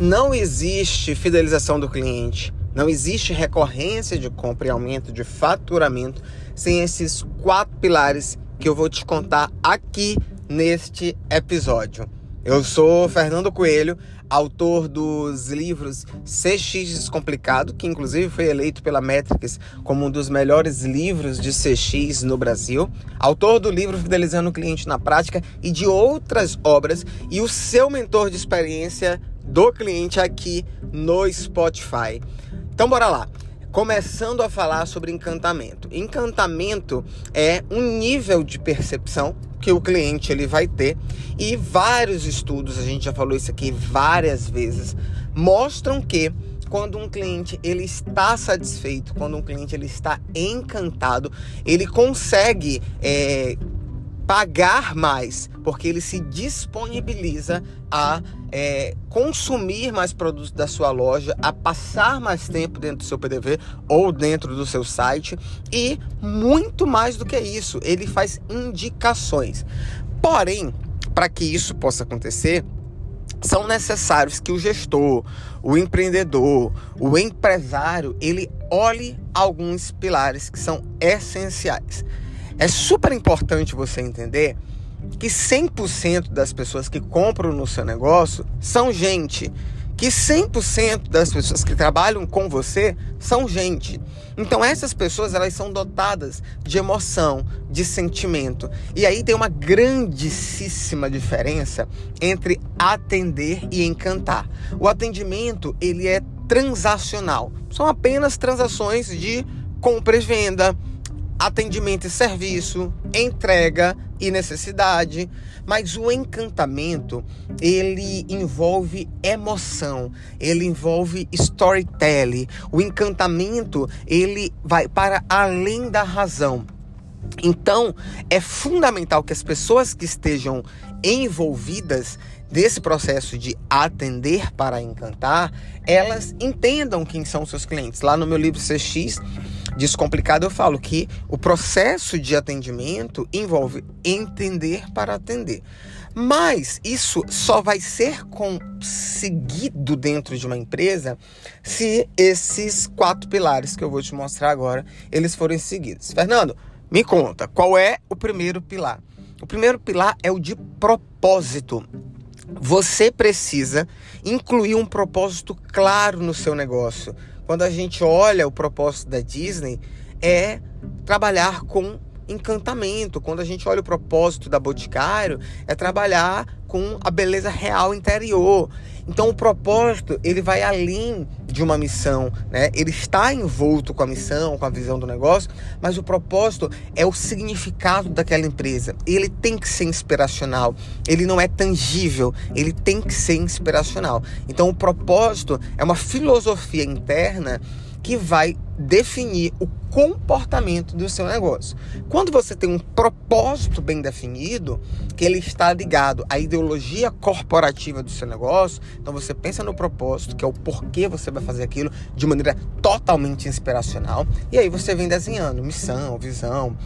Não existe fidelização do cliente, não existe recorrência de compra e aumento de faturamento sem esses quatro pilares que eu vou te contar aqui neste episódio. Eu sou Fernando Coelho, autor dos livros CX Descomplicado, que inclusive foi eleito pela Metrics como um dos melhores livros de CX no Brasil, autor do livro Fidelizando o Cliente na Prática e de outras obras, e o seu mentor de experiência do cliente aqui no Spotify. Então bora lá começando a falar sobre encantamento. Encantamento é um nível de percepção que o cliente ele vai ter e vários estudos, a gente já falou isso aqui várias vezes, mostram que quando um cliente ele está satisfeito, quando um cliente ele está encantado, ele consegue é, pagar mais, porque ele se disponibiliza a é, consumir mais produtos da sua loja, a passar mais tempo dentro do seu PDV ou dentro do seu site e muito mais do que isso, ele faz indicações. Porém, para que isso possa acontecer, são necessários que o gestor, o empreendedor, o empresário, ele olhe alguns pilares que são essenciais. É super importante você entender que 100% das pessoas que compram no seu negócio são gente. Que 100% das pessoas que trabalham com você são gente. Então essas pessoas elas são dotadas de emoção, de sentimento. E aí tem uma grandíssima diferença entre atender e encantar. O atendimento, ele é transacional. São apenas transações de compra e venda, atendimento e serviço, entrega e necessidade, mas o encantamento ele envolve emoção, ele envolve storytelling. O encantamento ele vai para além da razão. Então, é fundamental que as pessoas que estejam envolvidas desse processo de atender para encantar, elas entendam quem são seus clientes. Lá no meu livro CX Descomplicado, eu falo que o processo de atendimento envolve entender para atender. Mas isso só vai ser conseguido dentro de uma empresa se esses quatro pilares que eu vou te mostrar agora, eles forem seguidos. Fernando, me conta, qual é o primeiro pilar? O primeiro pilar é o de propósito. Você precisa incluir um propósito claro no seu negócio. Quando a gente olha o propósito da Disney, é trabalhar com encantamento. Quando a gente olha o propósito da Boticário, é trabalhar com a beleza real interior. Então o propósito, ele vai além de uma missão, né? Ele está envolto com a missão, com a visão do negócio, mas o propósito é o significado daquela empresa. Ele tem que ser inspiracional. Ele não é tangível, ele tem que ser inspiracional. Então o propósito é uma filosofia interna que vai definir o comportamento do seu negócio. Quando você tem um propósito bem definido, que ele está ligado à ideologia corporativa do seu negócio, então você pensa no propósito, que é o porquê você vai fazer aquilo de maneira totalmente inspiracional, e aí você vem desenhando missão, visão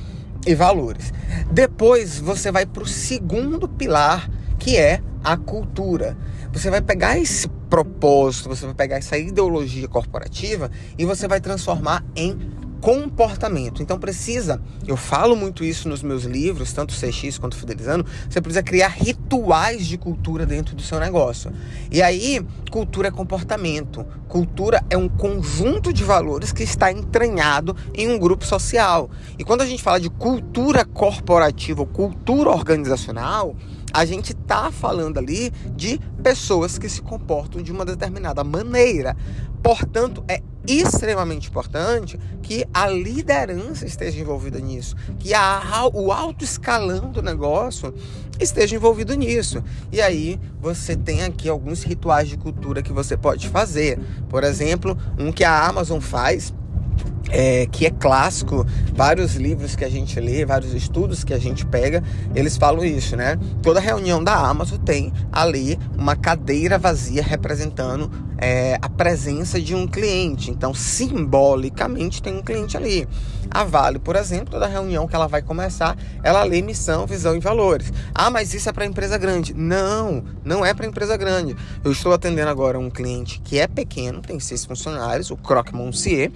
e valores. Depois você vai para o segundo pilar, que é a cultura. Você vai pegar esse propósito, você vai pegar essa ideologia corporativa e você vai transformar em comportamento. Então precisa, eu falo muito isso nos meus livros, tanto CX quanto Fidelizando, você precisa criar rituais de cultura dentro do seu negócio. E aí, cultura é comportamento. Cultura é um conjunto de valores que está entranhado em um grupo social. E quando a gente fala de cultura corporativa cultura organizacional, a gente está falando ali de pessoas que se comportam de uma determinada maneira. Portanto, é extremamente importante que a liderança esteja envolvida nisso, que a, o alto escalão do negócio esteja envolvido nisso. E aí você tem aqui alguns rituais de cultura que você pode fazer. Por exemplo, um que a Amazon faz é, que é clássico, vários livros que a gente lê, vários estudos que a gente pega, eles falam isso, né? Toda reunião da Amazon tem ali uma cadeira vazia representando é, a presença de um cliente. Então, simbolicamente, tem um cliente ali. A Vale, por exemplo, toda reunião que ela vai começar, ela lê missão, visão e valores. Ah, mas isso é para empresa grande. Não, não é para empresa grande. Eu estou atendendo agora um cliente que é pequeno, tem seis funcionários, o Croque Monsier,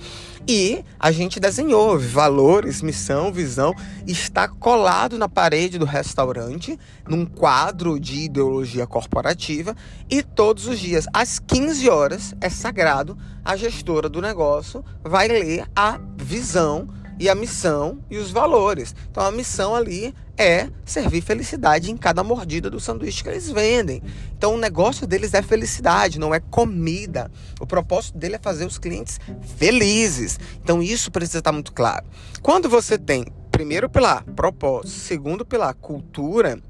e a gente desenhou valores, missão, visão, está colado na parede do restaurante, num quadro de ideologia corporativa, e todos os dias, às 15 horas, é sagrado, a gestora do negócio vai ler a visão e a missão e os valores. Então a missão ali é servir felicidade em cada mordida do sanduíche que eles vendem. Então o negócio deles é felicidade, não é comida. O propósito dele é fazer os clientes felizes. Então isso precisa estar muito claro. Quando você tem primeiro pilar, propósito, segundo pilar, cultura,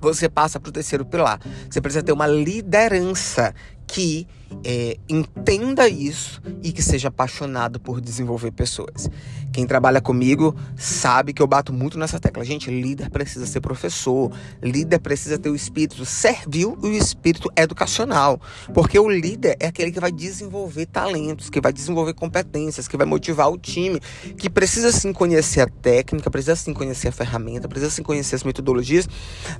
você passa para o terceiro pilar. Você precisa ter uma liderança que é, entenda isso e que seja apaixonado por desenvolver pessoas. Quem trabalha comigo sabe que eu bato muito nessa tecla. Gente, líder precisa ser professor, líder precisa ter o espírito servil e o espírito educacional. Porque o líder é aquele que vai desenvolver talentos, que vai desenvolver competências, que vai motivar o time, que precisa sim conhecer a técnica, precisa sim conhecer a ferramenta, precisa sim conhecer as metodologias,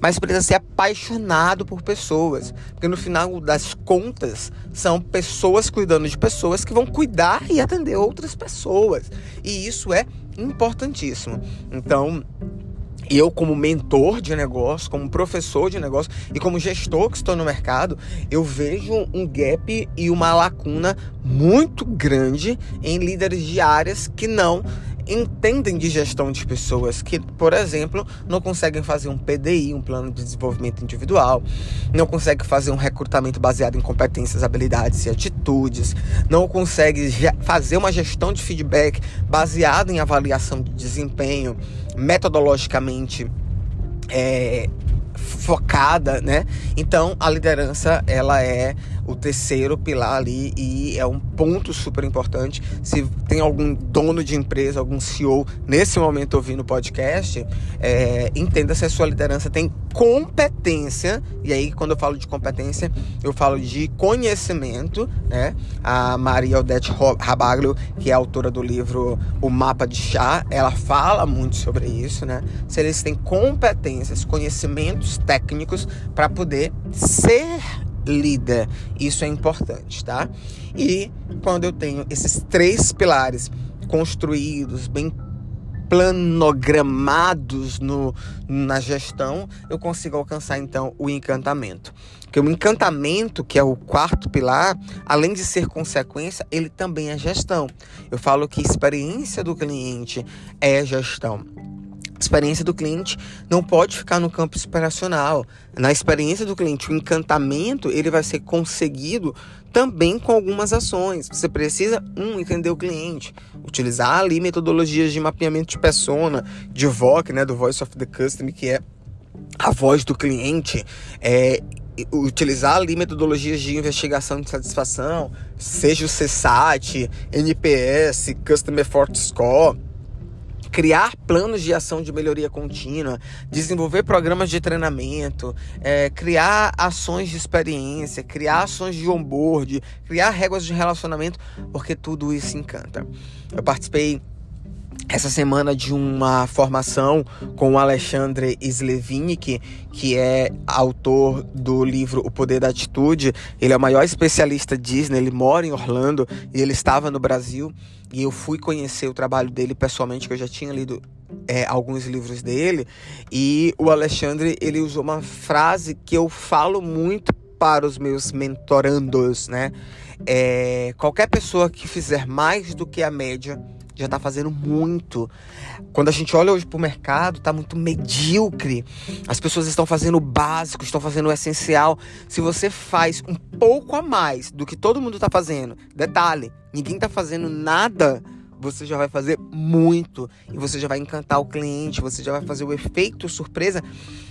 mas precisa ser apaixonado por pessoas. Porque no final das contas, são pessoas cuidando de pessoas que vão cuidar e atender outras pessoas. E isso é importantíssimo. Então, eu, como mentor de negócio, como professor de negócio e como gestor que estou no mercado, eu vejo um gap e uma lacuna muito grande em líderes de áreas que não entendem de gestão de pessoas, que, por exemplo, não conseguem fazer um PDI, um plano de desenvolvimento individual, não conseguem fazer um recrutamento baseado em competências, habilidades e atitudes, não conseguem fazer uma gestão de feedback baseada em avaliação de desempenho, metodologicamente é, focada, né? Então a liderança ela é o terceiro pilar ali e é um ponto super importante. Se tem algum dono de empresa, algum CEO nesse momento ouvindo o podcast, é, entenda se a sua liderança tem competência. E aí, quando eu falo de competência, eu falo de conhecimento, né? A Maria Odete Rabaglio, que é autora do livro O Mapa de Chá, ela fala muito sobre isso, né? Se eles têm competências, conhecimentos técnicos para poder ser líder. Isso é importante, tá? E quando eu tenho esses três pilares construídos, bem planogramados no, na gestão, eu consigo alcançar então o encantamento. Porque o encantamento, que é o quarto pilar, além de ser consequência, ele também é gestão. Eu falo que experiência do cliente é gestão experiência do cliente não pode ficar no campo operacional. Na experiência do cliente, o encantamento ele vai ser conseguido também com algumas ações. Você precisa, um, entender o cliente, utilizar ali metodologias de mapeamento de persona, de VOC, né, do Voice of the Customer, que é a voz do cliente, é, utilizar ali metodologias de investigação de satisfação, seja o CSAT, NPS, Customer Effort Score criar planos de ação de melhoria contínua, desenvolver programas de treinamento, é, criar ações de experiência, criar ações de onboard, criar regras de relacionamento, porque tudo isso encanta. Eu participei essa semana de uma formação com o Alexandre Slevinick, que é autor do livro O Poder da Atitude. Ele é o maior especialista Disney, ele mora em Orlando e ele estava no Brasil. E eu fui conhecer o trabalho dele pessoalmente, que eu já tinha lido é, alguns livros dele. E o Alexandre, ele usou uma frase que eu falo muito para os meus mentorandos, né? É, qualquer pessoa que fizer mais do que a média já está fazendo muito. Quando a gente olha hoje para o mercado, está muito medíocre. As pessoas estão fazendo o básico, estão fazendo o essencial. Se você faz um pouco a mais do que todo mundo está fazendo, detalhe, ninguém está fazendo nada você já vai fazer muito e você já vai encantar o cliente, você já vai fazer o efeito surpresa,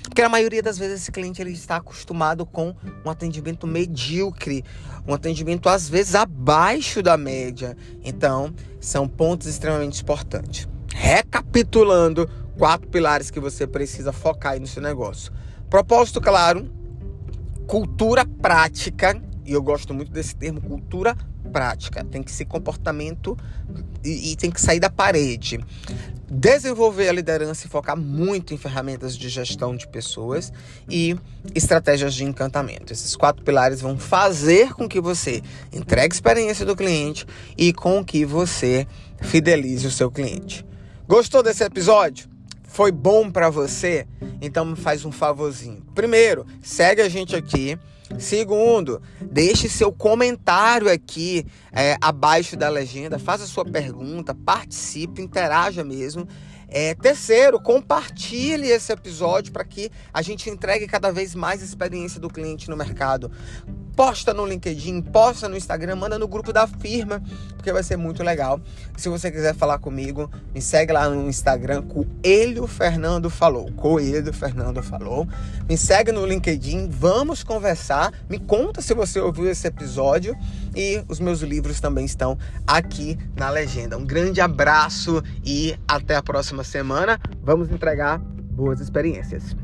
porque a maioria das vezes esse cliente ele está acostumado com um atendimento medíocre, um atendimento às vezes abaixo da média. Então, são pontos extremamente importantes. Recapitulando, quatro pilares que você precisa focar aí no seu negócio. Propósito claro, cultura prática e eu gosto muito desse termo cultura prática. Tem que ser comportamento e, e tem que sair da parede. Desenvolver a liderança e focar muito em ferramentas de gestão de pessoas e estratégias de encantamento. Esses quatro pilares vão fazer com que você entregue experiência do cliente e com que você fidelize o seu cliente. Gostou desse episódio? Foi bom para você? Então me faz um favorzinho. Primeiro, segue a gente aqui Segundo, deixe seu comentário aqui é, abaixo da legenda, faça sua pergunta, participe, interaja mesmo. É, terceiro, compartilhe esse episódio para que a gente entregue cada vez mais experiência do cliente no mercado posta no LinkedIn, posta no Instagram, manda no grupo da firma, porque vai ser muito legal. Se você quiser falar comigo, me segue lá no Instagram, Coelho Fernando Falou. Coelho Fernando Falou. Me segue no LinkedIn, vamos conversar. Me conta se você ouviu esse episódio e os meus livros também estão aqui na legenda. Um grande abraço e até a próxima semana. Vamos entregar boas experiências.